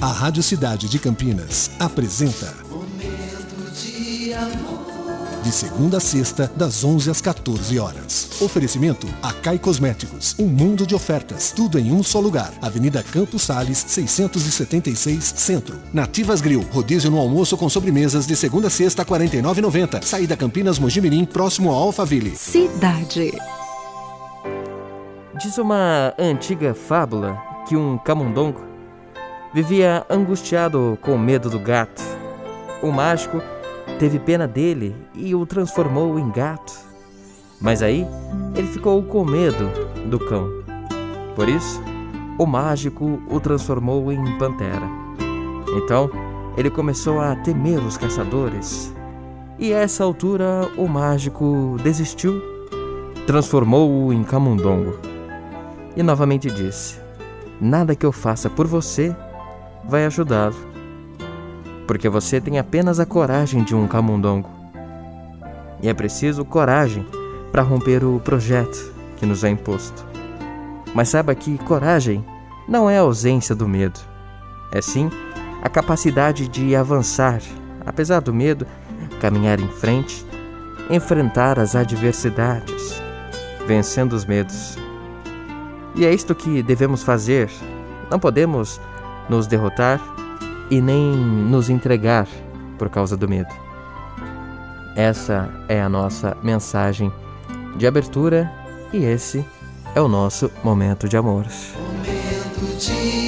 A Rádio Cidade de Campinas apresenta Momento de amor. De segunda a sexta, das 11 às 14 horas. Oferecimento Acai Cosméticos. Um mundo de ofertas. Tudo em um só lugar. Avenida Campos Sales, 676 Centro. Nativas Grill. Rodízio no almoço com sobremesas de segunda a sexta, 49,90. Saída Campinas Mojimirim, próximo ao Alphaville. Cidade. Diz uma antiga fábula que um camundongo vivia angustiado com medo do gato. O mágico teve pena dele e o transformou em gato. Mas aí ele ficou com medo do cão. Por isso, o mágico o transformou em pantera. Então, ele começou a temer os caçadores. E a essa altura, o mágico desistiu, transformou-o em camundongo. E novamente disse: Nada que eu faça por você vai ajudá-lo porque você tem apenas a coragem de um camundongo. E é preciso coragem para romper o projeto que nos é imposto. Mas saiba que coragem não é a ausência do medo, é sim a capacidade de avançar, apesar do medo, caminhar em frente, enfrentar as adversidades, vencendo os medos. E é isto que devemos fazer. Não podemos nos derrotar e nem nos entregar por causa do medo. Essa é a nossa mensagem de abertura e esse é o nosso momento de amor. Momento de